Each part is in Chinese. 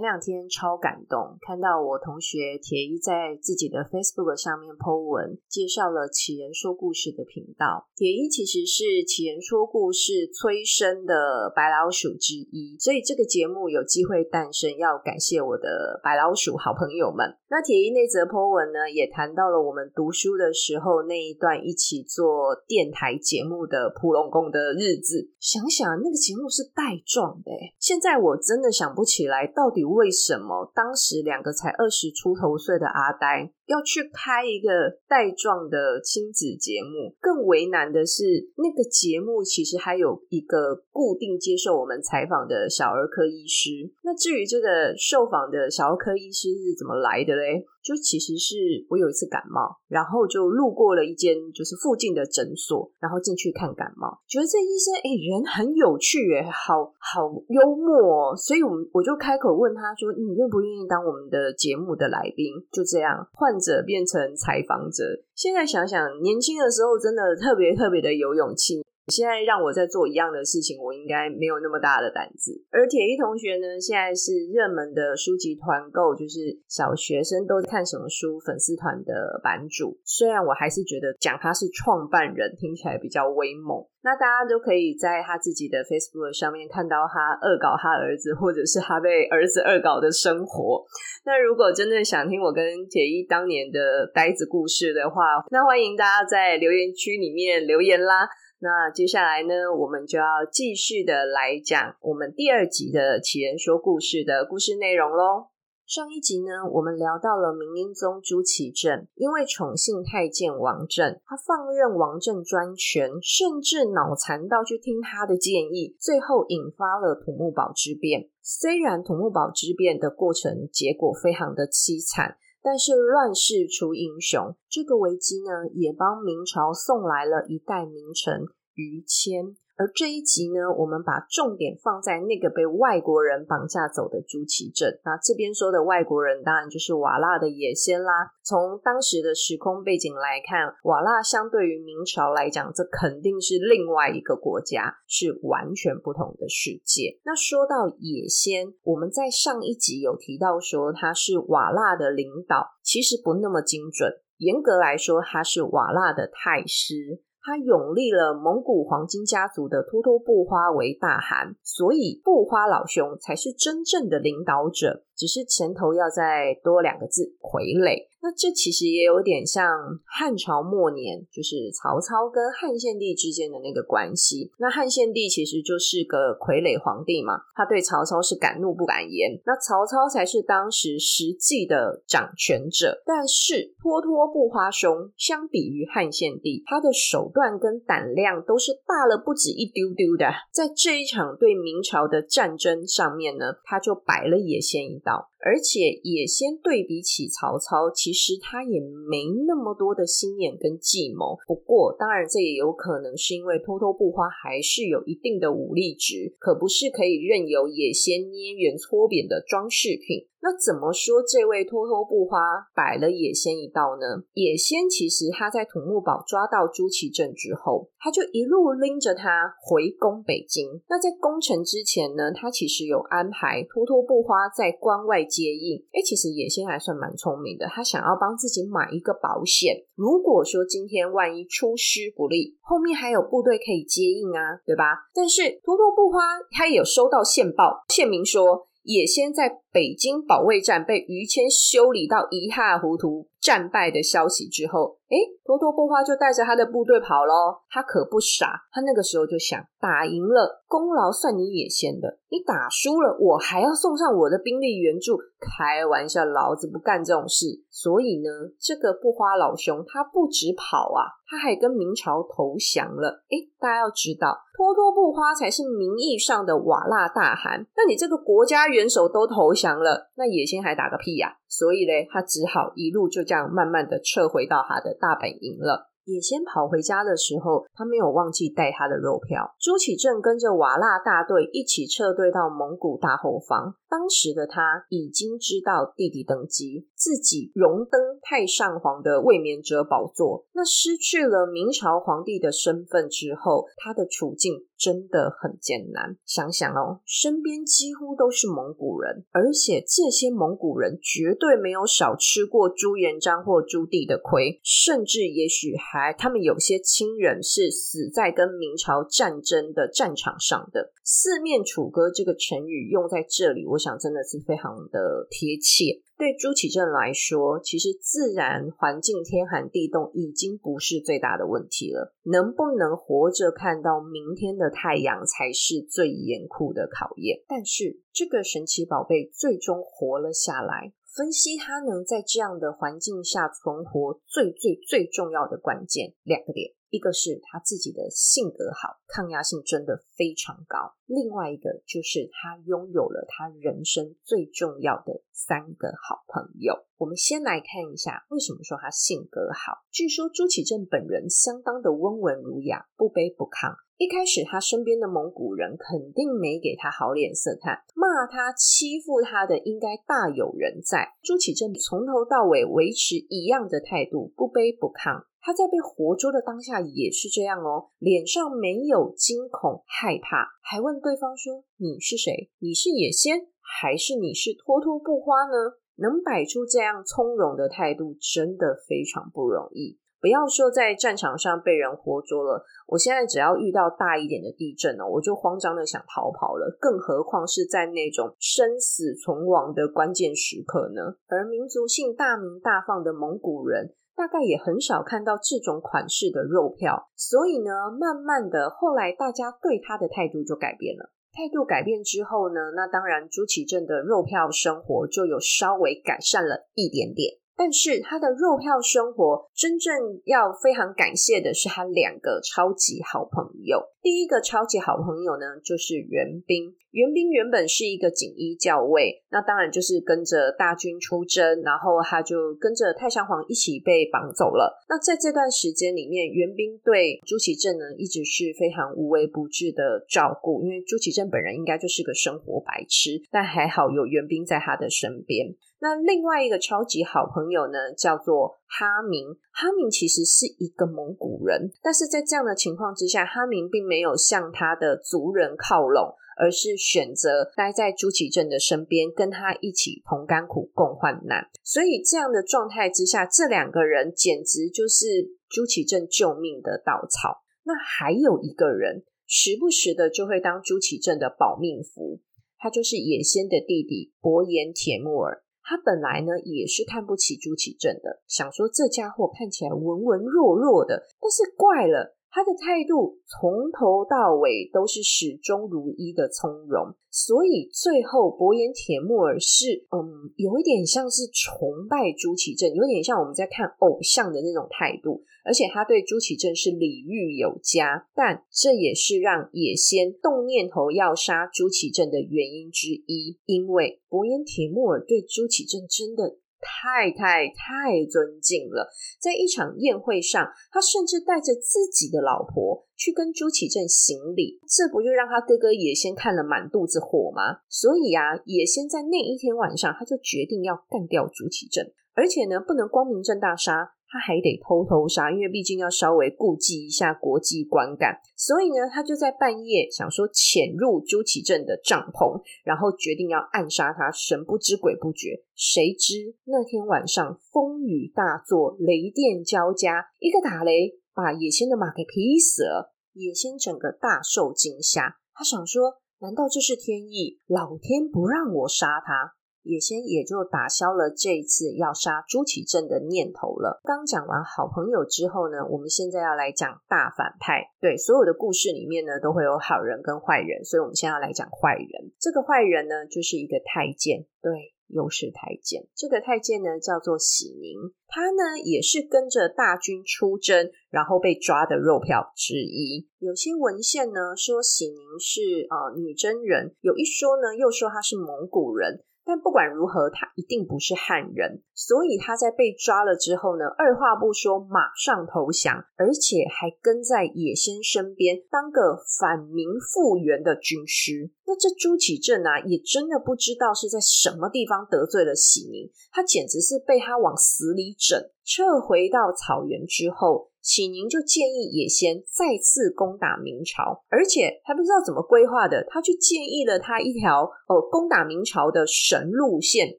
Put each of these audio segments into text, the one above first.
前两天超感动，看到我同学铁一在自己的 Facebook 上面 po 文，介绍了杞人说故事的频道。铁一其实是杞人说故事催生的白老鼠之一，所以这个节目有机会诞生，要感谢我的白老鼠好朋友们。那铁一那则 po 文呢，也谈到了我们读书的时候那一段一起做电台节目的普龙宫的日子。想想那个节目是带状的，现在我真的想不起来到底。为什么当时两个才二十出头岁的阿呆要去拍一个带状的亲子节目？更为难的是，那个节目其实还有一个固定接受我们采访的小儿科医师。那至于这个受访的小儿科医师是怎么来的嘞？就其实是我有一次感冒，然后就路过了一间就是附近的诊所，然后进去看感冒，觉得这医生哎人很有趣哎，好好幽默哦，所以我们我就开口问他说，你愿不愿意当我们的节目的来宾？就这样，患者变成采访者。现在想想，年轻的时候真的特别特别的有勇气。现在让我在做一样的事情，我应该没有那么大的胆子。而铁一同学呢，现在是热门的书籍团购，就是小学生都看什么书粉丝团的版主。虽然我还是觉得讲他是创办人听起来比较威猛。那大家都可以在他自己的 Facebook 上面看到他恶搞他儿子，或者是他被儿子恶搞的生活。那如果真的想听我跟铁一当年的呆子故事的话，那欢迎大家在留言区里面留言啦。那接下来呢，我们就要继续的来讲我们第二集的杞人说故事的故事内容喽。上一集呢，我们聊到了明英宗朱祁镇，因为宠幸太监王振，他放任王振专权，甚至脑残到去听他的建议，最后引发了土木堡之变。虽然土木堡之变的过程结果非常的凄惨。但是乱世出英雄，这个危机呢，也帮明朝送来了一代名臣于谦。而这一集呢，我们把重点放在那个被外国人绑架走的朱祁镇。那这边说的外国人，当然就是瓦剌的野先啦。从当时的时空背景来看，瓦剌相对于明朝来讲，这肯定是另外一个国家，是完全不同的世界。那说到野先，我们在上一集有提到说他是瓦剌的领导，其实不那么精准。严格来说，他是瓦剌的太师。他拥立了蒙古黄金家族的突突布花为大汗，所以布花老兄才是真正的领导者。只是前头要再多两个字“傀儡”，那这其实也有点像汉朝末年，就是曹操跟汉献帝之间的那个关系。那汉献帝其实就是个傀儡皇帝嘛，他对曹操是敢怒不敢言，那曹操才是当时实际的掌权者。但是脱脱不花兄相比于汉献帝，他的手段跟胆量都是大了不止一丢丢的。在这一场对明朝的战争上面呢，他就摆了野先一道。而且也先对比起曹操，其实他也没那么多的心眼跟计谋。不过，当然这也有可能是因为偷偷布花还是有一定的武力值，可不是可以任由野先捏圆搓扁的装饰品。那怎么说这位脱脱不花摆了野先一道呢？野先其实他在土木堡抓到朱祁镇之后，他就一路拎着他回攻北京。那在攻城之前呢，他其实有安排脱脱不花在关外接应。诶，其实野先还算蛮聪明的，他想要帮自己买一个保险。如果说今天万一出师不利，后面还有部队可以接应啊，对吧？但是脱脱不花他也有收到线报，线民说。也先在北京保卫战被于谦修理到一塌糊涂，战败的消息之后，诶，脱脱部花就带着他的部队跑咯。他可不傻，他那个时候就想，打赢了功劳算你野先的，你打输了我还要送上我的兵力援助，开玩笑，老子不干这种事。所以呢，这个布花老兄他不止跑啊，他还跟明朝投降了。诶，大家要知道，脱脱部花才是名义上的瓦剌大汗，那你这个国家元首都投降了，那野先还打个屁呀、啊！所以嘞，他只好一路就这样慢慢的撤回到他的大本营了。野先跑回家的时候，他没有忘记带他的肉票。朱祁镇跟着瓦剌大队一起撤退到蒙古大后方。当时的他已经知道弟弟登基，自己荣登太上皇的卫冕者宝座。那失去了明朝皇帝的身份之后，他的处境真的很艰难。想想哦，身边几乎都是蒙古人，而且这些蒙古人绝对没有少吃过朱元璋或朱棣的亏，甚至也许还。他们有些亲人是死在跟明朝战争的战场上的。四面楚歌这个成语用在这里，我想真的是非常的贴切。对朱祁镇来说，其实自然环境天寒地冻已经不是最大的问题了，能不能活着看到明天的太阳才是最严酷的考验。但是这个神奇宝贝最终活了下来。分析它能在这样的环境下存活，最最最重要的关键两个点，一个是他自己的性格好，抗压性真的非常高；另外一个就是他拥有了他人生最重要的三个好朋友。我们先来看一下，为什么说他性格好？据说朱祁镇本人相当的温文儒雅，不卑不亢。一开始，他身边的蒙古人肯定没给他好脸色看，骂他、欺负他的应该大有人在。朱祁镇从头到尾维持一样的态度，不卑不亢。他在被活捉的当下也是这样哦，脸上没有惊恐害怕，还问对方说：“你是谁？你是野仙，还是你是脱脱不花呢？”能摆出这样从容的态度，真的非常不容易。不要说在战场上被人活捉了，我现在只要遇到大一点的地震呢，我就慌张的想逃跑了，更何况是在那种生死存亡的关键时刻呢？而民族性大鸣大放的蒙古人，大概也很少看到这种款式的肉票，所以呢，慢慢的后来大家对他的态度就改变了。态度改变之后呢，那当然朱祁镇的肉票生活就有稍微改善了一点点。但是他的肉票生活，真正要非常感谢的是他两个超级好朋友。第一个超级好朋友呢，就是袁兵。袁兵原本是一个锦衣校尉，那当然就是跟着大军出征，然后他就跟着太上皇一起被绑走了。那在这段时间里面，袁兵对朱祁镇呢，一直是非常无微不至的照顾，因为朱祁镇本人应该就是个生活白痴，但还好有袁兵在他的身边。那另外一个超级好朋友呢，叫做哈明。哈明其实是一个蒙古人，但是在这样的情况之下，哈明并没有向他的族人靠拢，而是选择待在朱祁镇的身边，跟他一起同甘苦、共患难。所以这样的状态之下，这两个人简直就是朱祁镇救命的稻草。那还有一个人，时不时的就会当朱祁镇的保命符，他就是野先的弟弟伯颜帖木儿。他本来呢也是看不起朱祁镇的，想说这家伙看起来文文弱弱的，但是怪了，他的态度从头到尾都是始终如一的从容。所以最后，伯颜帖木儿是嗯，有一点像是崇拜朱祁镇，有点像我们在看偶像的那种态度。而且他对朱祁镇是礼遇有加，但这也是让野先动念头要杀朱祁镇的原因之一。因为伯颜帖木儿对朱祁镇真的。太太太尊敬了，在一场宴会上，他甚至带着自己的老婆去跟朱祁镇行礼，这不就让他哥哥野先看了满肚子火吗？所以啊，野先在那一天晚上，他就决定要干掉朱祁镇，而且呢，不能光明正大杀。他还得偷偷杀，因为毕竟要稍微顾及一下国际观感，所以呢，他就在半夜想说潜入朱祁镇的帐篷，然后决定要暗杀他，神不知鬼不觉。谁知那天晚上风雨大作，雷电交加，一个打雷把野先的马给劈死了。野先整个大受惊吓，他想说：难道这是天意？老天不让我杀他？也先也就打消了这一次要杀朱祁镇的念头了。刚讲完好朋友之后呢，我们现在要来讲大反派。对，所有的故事里面呢，都会有好人跟坏人，所以我们现在要来讲坏人。这个坏人呢，就是一个太监，对，又是太监。这个太监呢，叫做喜宁，他呢也是跟着大军出征，然后被抓的肉票之一。有些文献呢说喜宁是呃女真人，有一说呢又说他是蒙古人。但不管如何，他一定不是汉人，所以他在被抓了之后呢，二话不说，马上投降，而且还跟在野先身边当个反明复原的军师。那这朱祁镇啊，也真的不知道是在什么地方得罪了喜宁，他简直是被他往死里整。撤回到草原之后。启宁就建议野先再次攻打明朝，而且还不知道怎么规划的，他去建议了他一条呃攻打明朝的神路线。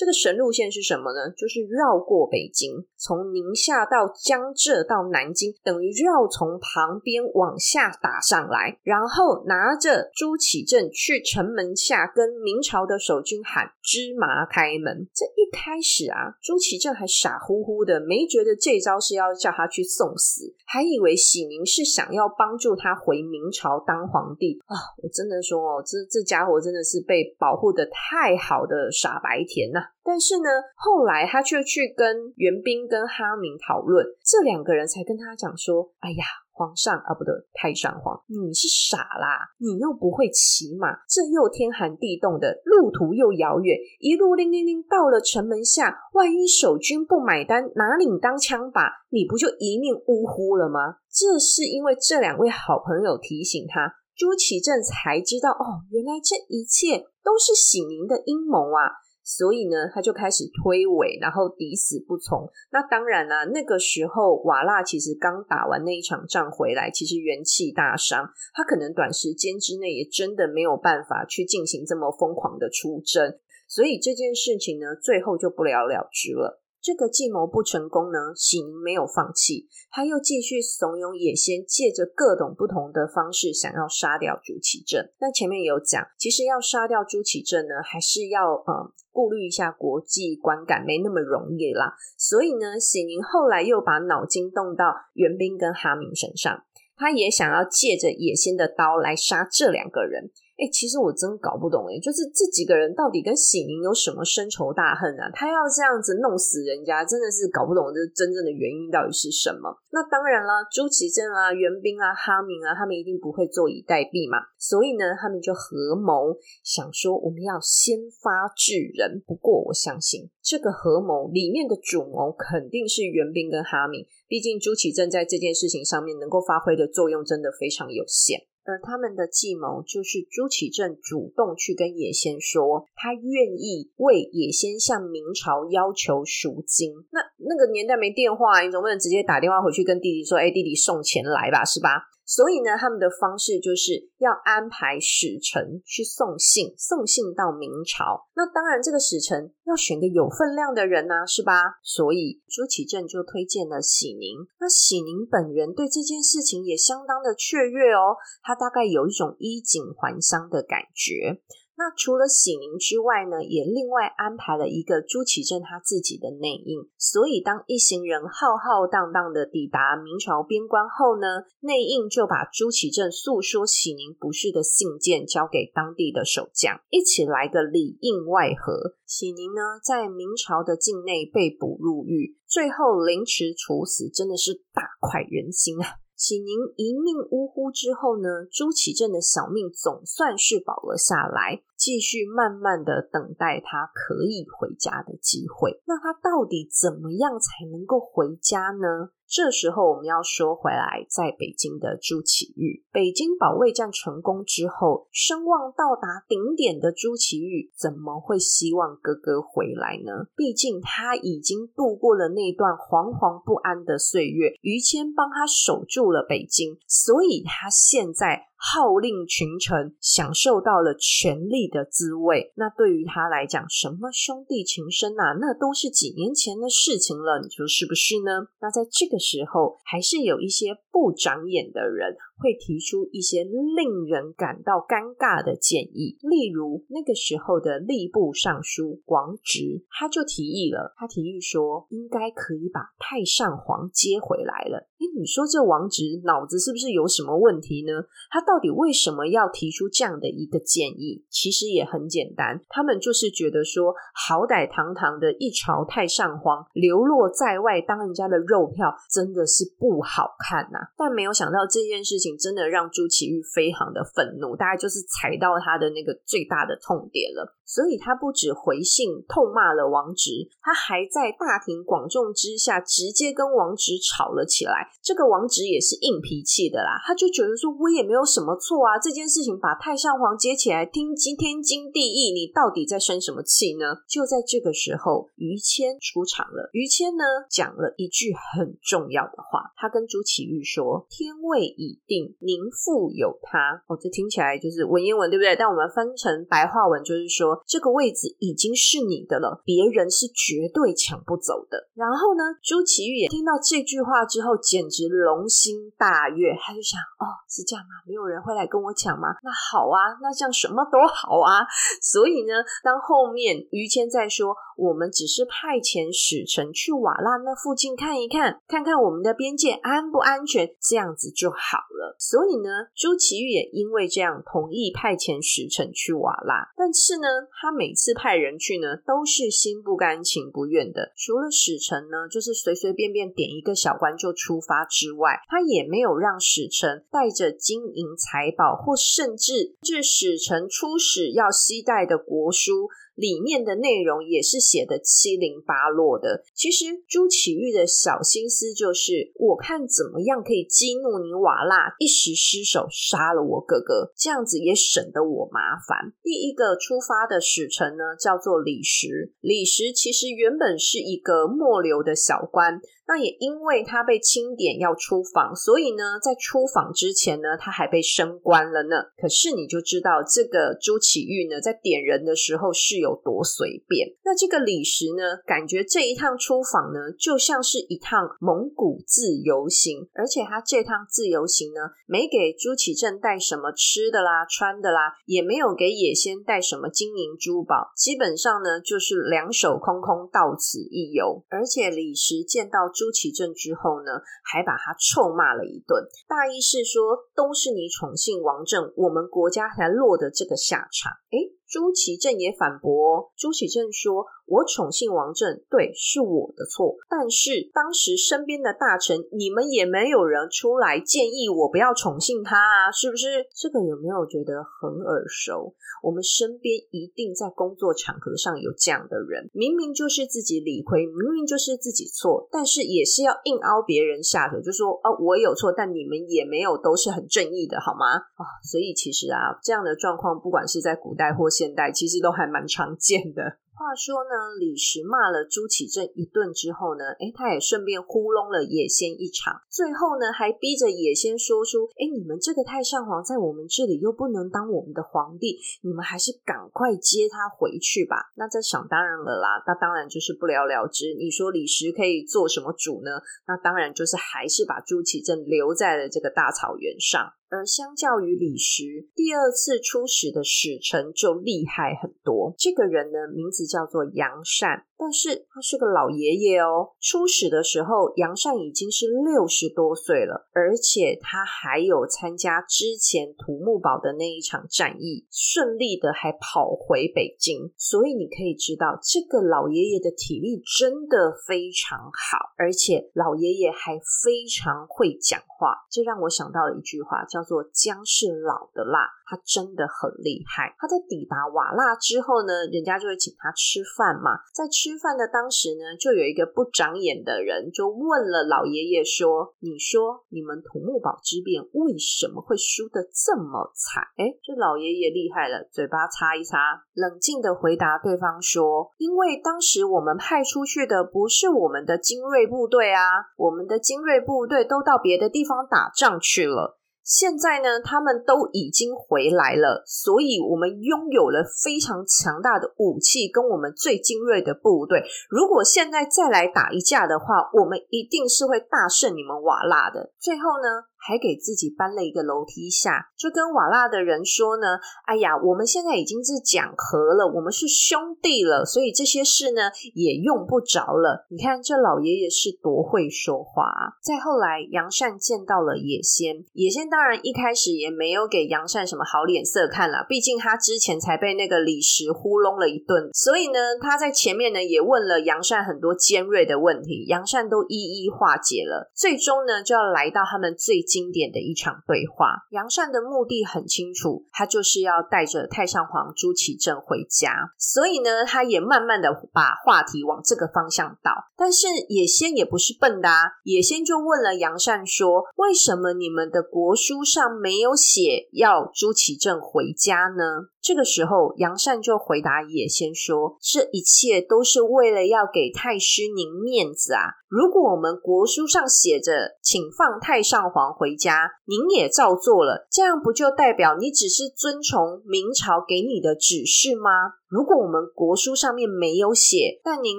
这个神路线是什么呢？就是绕过北京，从宁夏到江浙到南京，等于绕从旁边往下打上来，然后拿着朱祁镇去城门下跟明朝的守军喊“芝麻开门”。这一开始啊，朱祁镇还傻乎乎的，没觉得这招是要叫他去送死，还以为喜宁是想要帮助他回明朝当皇帝啊！我真的说哦，这这家伙真的是被保护得太好的傻白甜呐、啊！但是呢，后来他却去跟元彬跟哈明讨论，这两个人才跟他讲说：“哎呀，皇上啊，不对，太上皇，你是傻啦，你又不会骑马，这又天寒地冻的，路途又遥远，一路铃铃铃到了城门下，万一守军不买单，拿你当枪靶，你不就一命呜呼了吗？”这是因为这两位好朋友提醒他，朱祁镇才知道哦，原来这一切都是喜宁的阴谋啊。所以呢，他就开始推诿，然后抵死不从。那当然啦、那个时候瓦剌其实刚打完那一场仗回来，其实元气大伤，他可能短时间之内也真的没有办法去进行这么疯狂的出征。所以这件事情呢，最后就不了了之了。这个计谋不成功呢，喜宁没有放弃，他又继续怂恿野仙，借着各种不同的方式想要杀掉朱祁镇。那前面有讲，其实要杀掉朱祁镇呢，还是要呃顾虑一下国际观感，没那么容易啦。所以呢，喜宁后来又把脑筋动到元彬跟哈明身上，他也想要借着野仙的刀来杀这两个人。哎、其实我真搞不懂哎，就是这几个人到底跟喜宁有什么深仇大恨啊？他要这样子弄死人家，真的是搞不懂这真正的原因到底是什么？那当然啦，朱祁镇啊、元彬啊、哈明啊，他们一定不会坐以待毙嘛，所以呢，他们就合谋想说，我们要先发制人。不过我相信这个合谋里面的主谋肯定是元彬跟哈明，毕竟朱祁镇在这件事情上面能够发挥的作用真的非常有限。而他们的计谋就是朱祁镇主动去跟野先说，他愿意为野先向明朝要求赎金。那那个年代没电话，你总不能直接打电话回去跟弟弟说：“哎，弟弟送钱来吧，是吧？”所以呢，他们的方式就是要安排使臣去送信，送信到明朝。那当然，这个使臣要选个有分量的人呐，是吧？所以朱祁镇就推荐了喜宁。那喜宁本人对这件事情也相当的雀跃哦，他大概有一种衣锦还乡的感觉。那除了喜宁之外呢，也另外安排了一个朱祁镇他自己的内应。所以当一行人浩浩荡荡的抵达明朝边关后呢，内应就把朱祁镇诉说喜宁不是的信件交给当地的守将，一起来个里应外合。喜宁呢，在明朝的境内被捕入狱，最后凌迟处死，真的是大快人心啊！启宁一命呜呼之后呢，朱祁镇的小命总算是保了下来，继续慢慢的等待他可以回家的机会。那他到底怎么样才能够回家呢？这时候我们要说回来，在北京的朱祁钰，北京保卫战成功之后，声望到达顶点的朱祁钰，怎么会希望哥哥回来呢？毕竟他已经度过了那段惶惶不安的岁月，于谦帮他守住了北京，所以他现在。号令群臣，享受到了权力的滋味。那对于他来讲，什么兄弟情深啊，那都是几年前的事情了。你说是不是呢？那在这个时候，还是有一些不长眼的人会提出一些令人感到尴尬的建议。例如，那个时候的吏部尚书王直，他就提议了，他提议说，应该可以把太上皇接回来了。诶，你说这王直脑子是不是有什么问题呢？他到底为什么要提出这样的一个建议？其实也很简单，他们就是觉得说，好歹堂堂的一朝太上皇流落在外当人家的肉票，真的是不好看呐、但没有想到这件事情真的让朱祁钰非常的愤怒，大概就是踩到他的那个最大的痛点了。所以他不止回信痛骂了王直，他还在大庭广众之下直接跟王直吵了起来。这个王直也是硬脾气的啦，他就觉得说，我也没有什么错啊，这件事情把太上皇接起来，听今天经地义，你到底在生什么气呢？就在这个时候，于谦出场了。于谦呢讲了一句很重要的话，他跟朱祁钰说：“天位已定，您复有他。”哦，这听起来就是文言文，对不对？但我们翻成白话文就是说。这个位置已经是你的了，别人是绝对抢不走的。然后呢，朱祁钰也听到这句话之后，简直龙心大悦，他就想：哦，是这样吗？没有人会来跟我抢吗？那好啊，那这样什么都好啊。所以呢，当后面于谦在说，我们只是派遣使臣去瓦剌那附近看一看，看看我们的边界安不安全，这样子就好了。所以呢，朱祁钰也因为这样同意派遣使臣去瓦剌，但是呢。他每次派人去呢，都是心不甘情不愿的。除了使臣呢，就是随随便便点一个小官就出发之外，他也没有让使臣带着金银财宝，或甚至至使臣出使要携带的国书。里面的内容也是写的七零八落的。其实朱祁钰的小心思就是，我看怎么样可以激怒你瓦剌，一时失手杀了我哥哥，这样子也省得我麻烦。第一个出发的使臣呢，叫做李石。李石其实原本是一个末流的小官。那也因为他被清点要出访，所以呢，在出访之前呢，他还被升官了呢。可是你就知道这个朱祁钰呢，在点人的时候是有多随便。那这个李实呢，感觉这一趟出访呢，就像是一趟蒙古自由行，而且他这趟自由行呢，没给朱祁镇带什么吃的啦、穿的啦，也没有给野仙带什么金银珠宝，基本上呢，就是两手空空到此一游。而且李实见到朱祁镇之后呢，还把他臭骂了一顿，大意是说，都是你宠幸王政，我们国家才落得这个下场。诶朱祁镇也反驳，朱祁镇说。我宠幸王政，对，是我的错。但是当时身边的大臣，你们也没有人出来建议我不要宠幸他啊，是不是？这个有没有觉得很耳熟？我们身边一定在工作场合上有这样的人，明明就是自己理亏，明明就是自己错，但是也是要硬凹别人下腿，就说哦，我有错，但你们也没有都是很正义的，好吗？啊、哦，所以其实啊，这样的状况，不管是在古代或现现代，其实都还蛮常见的。话说呢，李实骂了朱祁镇一顿之后呢，诶，他也顺便糊弄了野先一场，最后呢，还逼着野先说出，诶，你们这个太上皇在我们这里又不能当我们的皇帝，你们还是赶快接他回去吧。那这想当然了啦，那当然就是不了了之。你说李实可以做什么主呢？那当然就是还是把朱祁镇留在了这个大草原上。而相较于李石，第二次出使的使臣就厉害很多。这个人呢，名字叫做杨善。但是他是个老爷爷哦，出使的时候杨善已经是六十多岁了，而且他还有参加之前土木堡的那一场战役，顺利的还跑回北京。所以你可以知道，这个老爷爷的体力真的非常好，而且老爷爷还非常会讲话。这让我想到了一句话，叫做“姜是老的辣”。他真的很厉害。他在抵达瓦剌之后呢，人家就会请他吃饭嘛。在吃吃饭的当时呢，就有一个不长眼的人就问了老爷爷说：“你说你们土木堡之变为什么会输得这么惨？”诶，这老爷爷厉害了，嘴巴擦一擦，冷静的回答对方说：“因为当时我们派出去的不是我们的精锐部队啊，我们的精锐部队都到别的地方打仗去了。”现在呢，他们都已经回来了，所以我们拥有了非常强大的武器跟我们最精锐的部队。如果现在再来打一架的话，我们一定是会大胜你们瓦剌的。最后呢，还给自己搬了一个楼梯下，就跟瓦剌的人说呢：“哎呀，我们现在已经是讲和了，我们是兄弟了，所以这些事呢也用不着了。”你看这老爷爷是多会说话啊！再后来，杨善见到了野仙，野仙当然一开始也没有给杨善什么好脸色看了，毕竟他之前才被那个李石糊弄了一顿，所以呢，他在前面呢也问了杨善很多尖锐的问题，杨善都一一化解了，最终呢就要来到他们最。经典的一场对话。杨善的目的很清楚，他就是要带着太上皇朱祁镇回家，所以呢，他也慢慢的把话题往这个方向导。但是野仙也不是笨的啊，野仙就问了杨善说：“为什么你们的国书上没有写要朱祁镇回家呢？”这个时候，杨善就回答野仙说：“这一切都是为了要给太师您面子啊！如果我们国书上写着请放太上皇回家，您也照做了，这样不就代表你只是遵从明朝给你的指示吗？”如果我们国书上面没有写，但您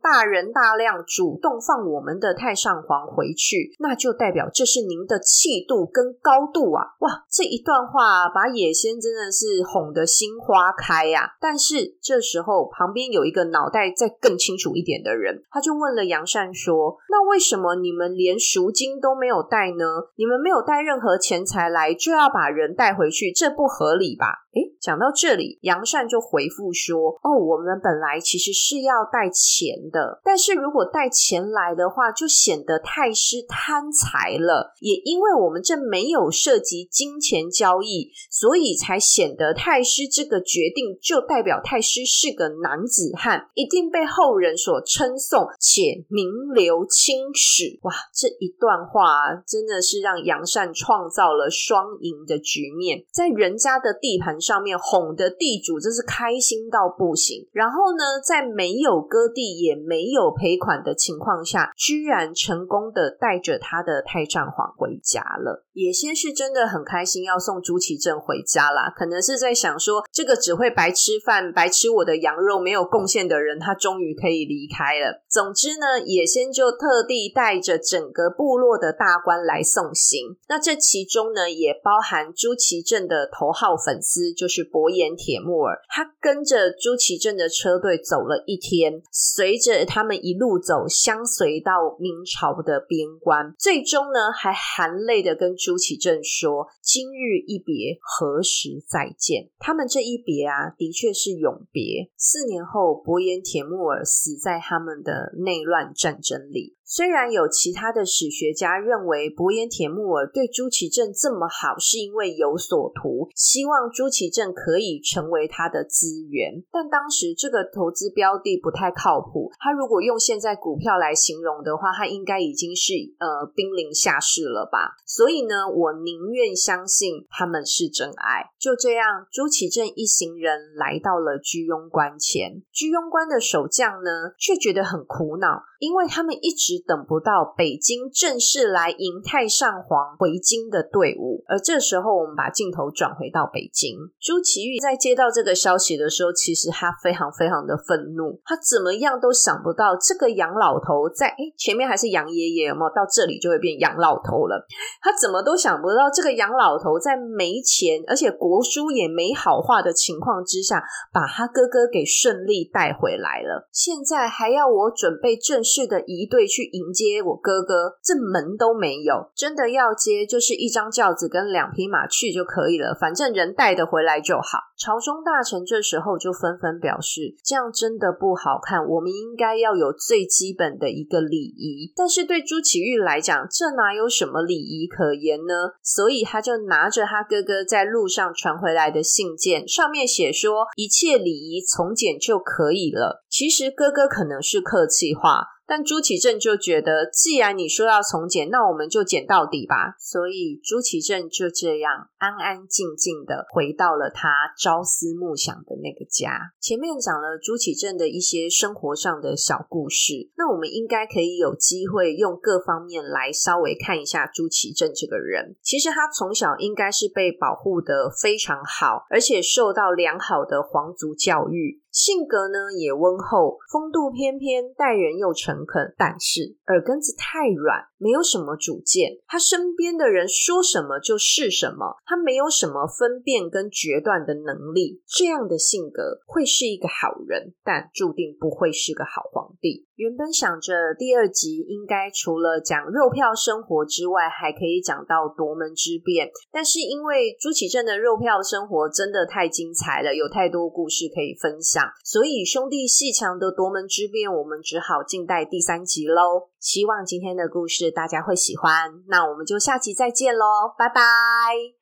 大人大量主动放我们的太上皇回去，那就代表这是您的气度跟高度啊！哇，这一段话把野仙真的是哄得心花开呀、但是这时候旁边有一个脑袋再更清楚一点的人，他就问了杨善说：“那为什么你们连赎金都没有带呢？你们没有带任何钱财来，就要把人带回去，这不合理吧？”诶，讲到这里，杨善就回复说。哦，我们本来其实是要带钱的，但是如果带钱来的话，就显得太师贪财了。也因为我们这没有涉及金钱交易，所以才显得太师这个决定就代表太师是个男子汉，一定被后人所称颂且名留青史。哇，这一段话真的是让杨善创造了双赢的局面，在人家的地盘上面哄的地主真是开心到。不行，然后呢，在没有割地也没有赔款的情况下，居然成功的带着他的太上皇回家了。野仙是真的很开心要送朱祁镇回家啦，可能是在想说，这个只会白吃饭、白吃我的羊肉没有贡献的人，他终于可以离开了。总之呢，野仙就特地带着整个部落的大官来送行。那这其中呢，也包含朱祁镇的头号粉丝，就是伯颜铁木儿，他跟着。朱祁镇的车队走了一天，随着他们一路走，相随到明朝的边关，最终呢，还含泪的跟朱朱祁镇说：“今日一别，何时再见？”他们这一别啊，的确是永别。四年后，伯颜铁木儿死在他们的内乱战争里。虽然有其他的史学家认为伯颜铁木儿对朱祁镇这么好，是因为有所图，希望朱祁镇可以成为他的资源，但当时这个投资标的不太靠谱。他如果用现在股票来形容的话，他应该已经是呃濒临下市了吧？所以呢，我宁愿相信他们是真爱。就这样，朱祁镇一行人来到了居庸关前，居庸关的守将呢，却觉得很苦恼，因为他们一直。等不到北京正式来迎太上皇回京的队伍，而这时候我们把镜头转回到北京。朱祁钰在接到这个消息的时候，其实他非常非常的愤怒，他怎么样都想不到这个杨老头在诶前面还是杨爷爷，有没有到这里就会变杨老头了？他怎么都想不到这个杨老头在没钱，而且国书也没好话的情况之下，把他哥哥给顺利带回来了。现在还要我准备正式的仪队去。迎接我哥哥，这门都没有。真的要接，就是一张轿子跟两匹马去就可以了，反正人带得回来就好。朝中大臣这时候就纷纷表示，这样真的不好看。我们应该要有最基本的一个礼仪。但是对朱祁钰来讲，这哪有什么礼仪可言呢？所以他就拿着他哥哥在路上传回来的信件，上面写说一切礼仪从简就可以了。其实哥哥可能是客气话。但朱祁镇就觉得，既然你说要从简，那我们就简到底吧。所以朱祁镇就这样安安静静的回到了他朝思暮想的那个家。前面讲了朱祁镇的一些生活上的小故事，那我们应该可以有机会用各方面来稍微看一下朱祁镇这个人。其实他从小应该是被保护得非常好，而且受到良好的皇族教育。性格呢也温厚，风度翩翩，待人又诚恳，但是耳根子太软，没有什么主见。他身边的人说什么就是什么，他没有什么分辨跟决断的能力。这样的性格会是一个好人，但注定不会是个好皇帝。原本想着第二集应该除了讲肉票生活之外，还可以讲到夺门之变，但是因为朱祁镇的肉票生活真的太精彩了，有太多故事可以分享。所以兄弟鬩墙的夺门之变，我们只好静待第三集喽。希望今天的故事大家会喜欢。那我们就下期再见喽，拜拜。